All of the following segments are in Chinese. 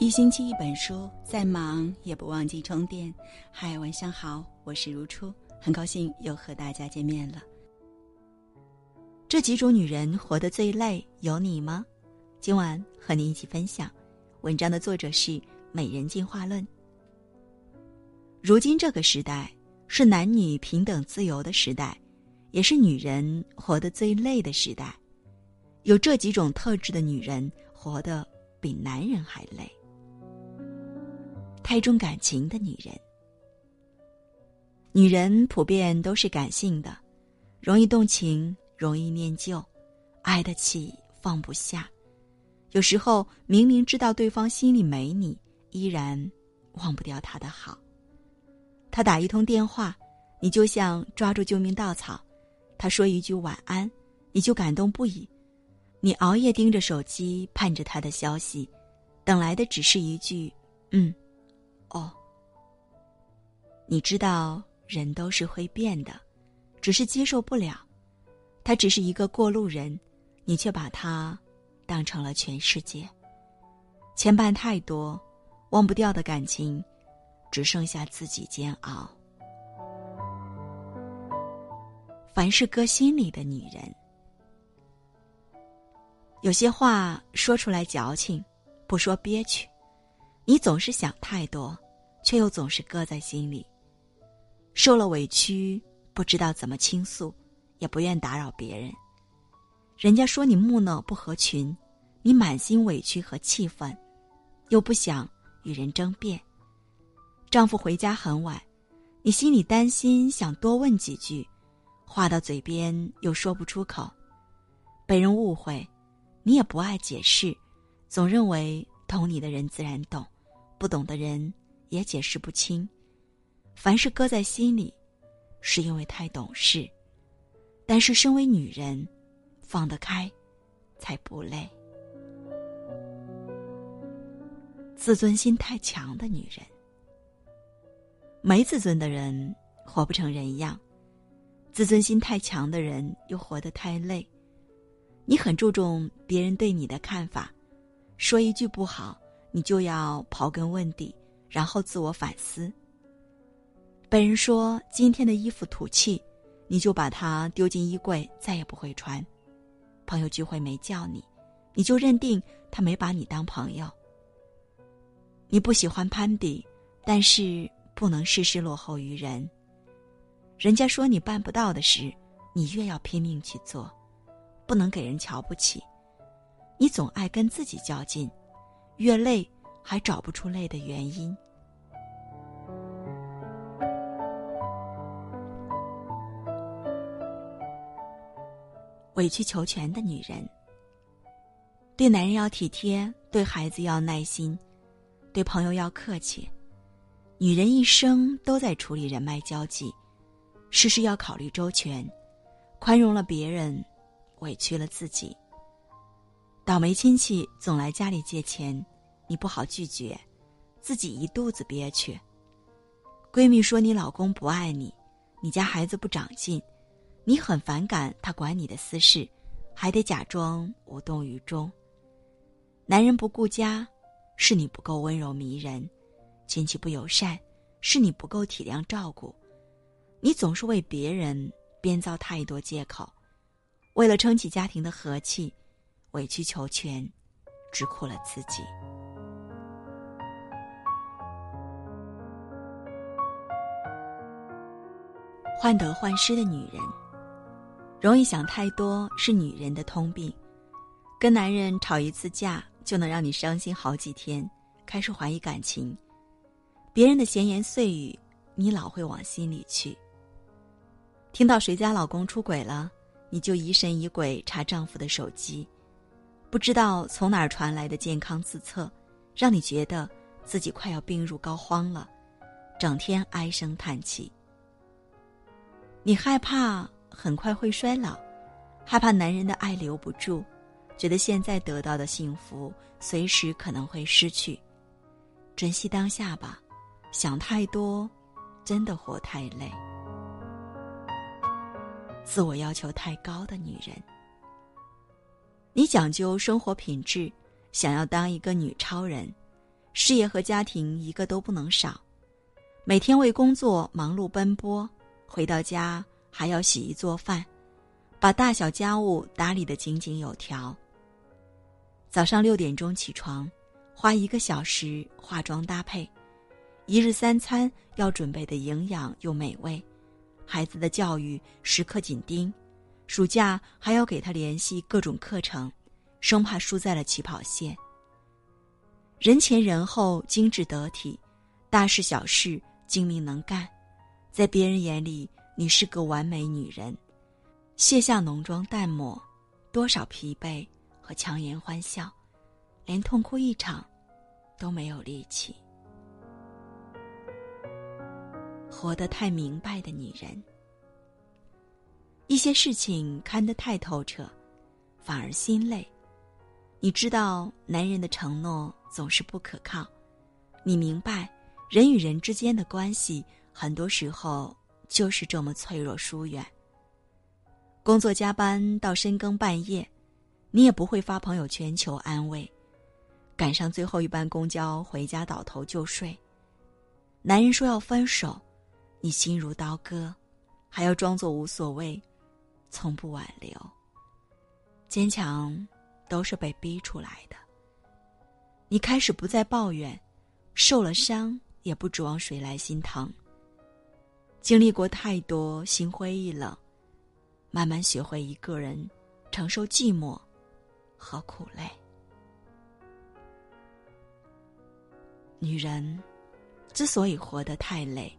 一星期一本书，再忙也不忘记充电。嗨，晚上好，我是如初，很高兴又和大家见面了。这几种女人活得最累，有你吗？今晚和你一起分享。文章的作者是《美人进化论》。如今这个时代是男女平等自由的时代，也是女人活得最累的时代。有这几种特质的女人，活得比男人还累。太重感情的女人，女人普遍都是感性的，容易动情，容易念旧，爱得起放不下。有时候明明知道对方心里没你，依然忘不掉他的好。他打一通电话，你就像抓住救命稻草；他说一句晚安，你就感动不已。你熬夜盯着手机，盼着他的消息，等来的只是一句“嗯”。哦，你知道人都是会变的，只是接受不了。他只是一个过路人，你却把他当成了全世界。牵绊太多，忘不掉的感情，只剩下自己煎熬。凡是搁心里的女人，有些话说出来矫情，不说憋屈。你总是想太多，却又总是搁在心里。受了委屈，不知道怎么倾诉，也不愿打扰别人。人家说你木讷不合群，你满心委屈和气愤，又不想与人争辩。丈夫回家很晚，你心里担心，想多问几句，话到嘴边又说不出口。被人误会，你也不爱解释，总认为懂你的人自然懂。不懂的人也解释不清，凡是搁在心里，是因为太懂事。但是身为女人，放得开，才不累。自尊心太强的女人，没自尊的人活不成人样，自尊心太强的人又活得太累。你很注重别人对你的看法，说一句不好。你就要刨根问底，然后自我反思。被人说今天的衣服土气，你就把它丢进衣柜，再也不会穿。朋友聚会没叫你，你就认定他没把你当朋友。你不喜欢攀比，但是不能事事落后于人。人家说你办不到的事，你越要拼命去做，不能给人瞧不起。你总爱跟自己较劲。越累，还找不出累的原因。委曲求全的女人，对男人要体贴，对孩子要耐心，对朋友要客气。女人一生都在处理人脉交际，事事要考虑周全，宽容了别人，委屈了自己。倒霉亲戚总来家里借钱，你不好拒绝，自己一肚子憋屈。闺蜜说你老公不爱你，你家孩子不长进，你很反感他管你的私事，还得假装无动于衷。男人不顾家，是你不够温柔迷人；亲戚不友善，是你不够体谅照顾。你总是为别人编造太多借口，为了撑起家庭的和气。委曲求全，只苦了自己。患得患失的女人，容易想太多，是女人的通病。跟男人吵一次架，就能让你伤心好几天，开始怀疑感情。别人的闲言碎语，你老会往心里去。听到谁家老公出轨了，你就疑神疑鬼查丈夫的手机。不知道从哪儿传来的健康自测，让你觉得自己快要病入膏肓了，整天唉声叹气。你害怕很快会衰老，害怕男人的爱留不住，觉得现在得到的幸福随时可能会失去。珍惜当下吧，想太多，真的活太累。自我要求太高的女人。你讲究生活品质，想要当一个女超人，事业和家庭一个都不能少，每天为工作忙碌奔波，回到家还要洗衣做饭，把大小家务打理得井井有条。早上六点钟起床，花一个小时化妆搭配，一日三餐要准备的营养又美味，孩子的教育时刻紧盯，暑假还要给他联系各种课程，生怕输在了起跑线。人前人后精致得体，大事小事精明能干，在别人眼里你是个完美女人。卸下浓妆淡抹，多少疲惫。和强颜欢笑，连痛哭一场都没有力气。活得太明白的女人，一些事情看得太透彻，反而心累。你知道，男人的承诺总是不可靠。你明白，人与人之间的关系，很多时候就是这么脆弱疏远。工作加班到深更半夜。你也不会发朋友圈求安慰，赶上最后一班公交回家倒头就睡。男人说要分手，你心如刀割，还要装作无所谓，从不挽留。坚强都是被逼出来的。你开始不再抱怨，受了伤也不指望谁来心疼。经历过太多心灰意冷，慢慢学会一个人承受寂寞。和苦累，女人之所以活得太累，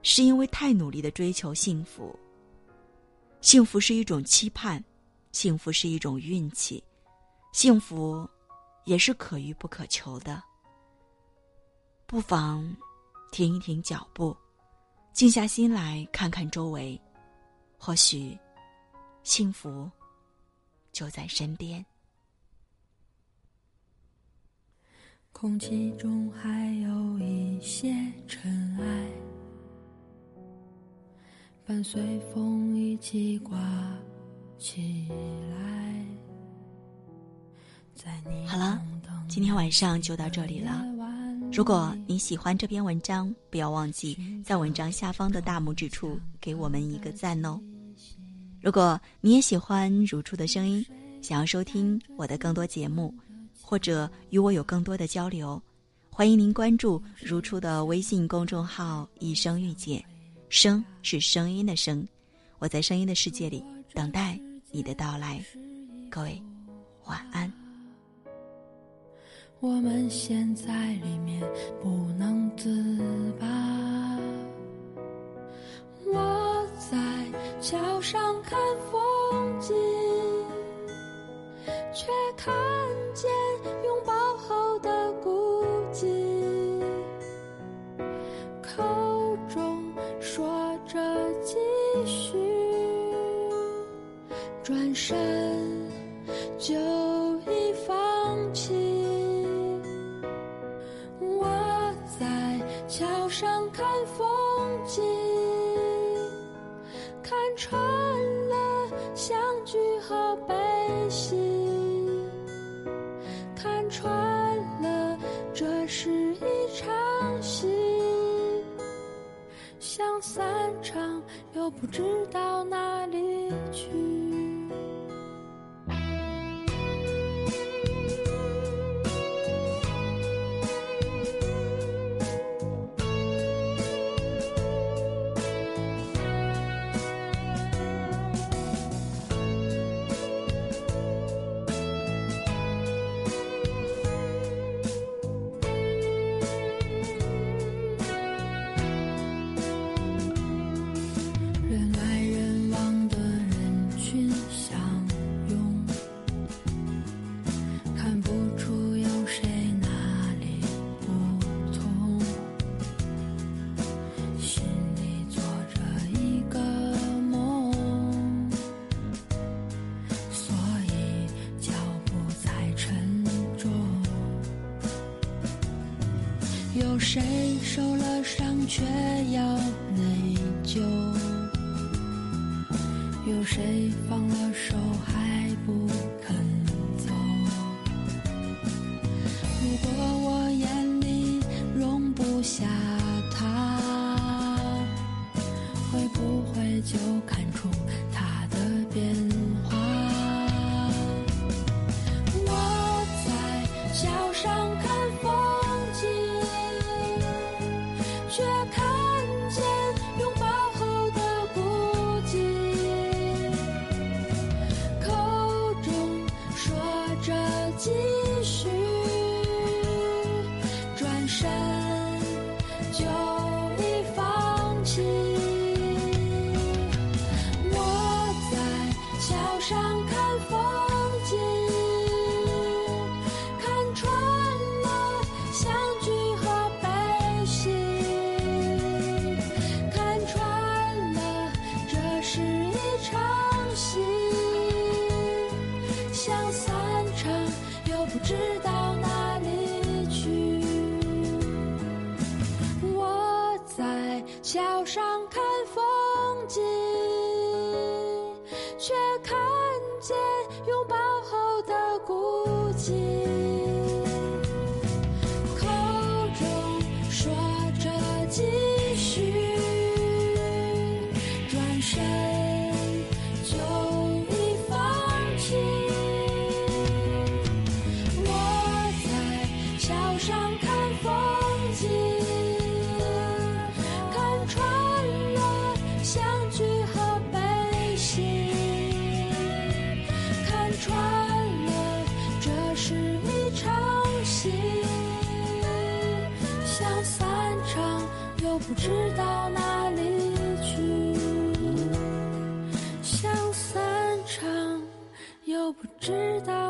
是因为太努力的追求幸福。幸福是一种期盼，幸福是一种运气，幸福也是可遇不可求的。不妨停一停脚步，静下心来看看周围，或许幸福。就在身边。空气中还有一些尘埃，伴随风一起刮起来。好了，今天晚上就到这里了。如果你喜欢这篇文章，不要忘记在文章下方的大拇指处给我们一个赞哦。如果你也喜欢如初的声音，想要收听我的更多节目，或者与我有更多的交流，欢迎您关注如初的微信公众号“一生遇见”，声是声音的声，我在声音的世界里等待你的到来。各位，晚安。我们现在里面不能自拔。我在桥上看风转身就已放弃。我在桥上看风景。看穿了相聚和悲喜，看穿了这是一场戏，想散场又不知道哪谁受了伤却要内疚？有谁放了手还不肯走？如果我眼里容不下他会不会就看出他的变化？我在桥上开就已放弃我在桥上看风景看穿了相聚和悲喜看穿了这是一场戏。想散场又不知道哪知道。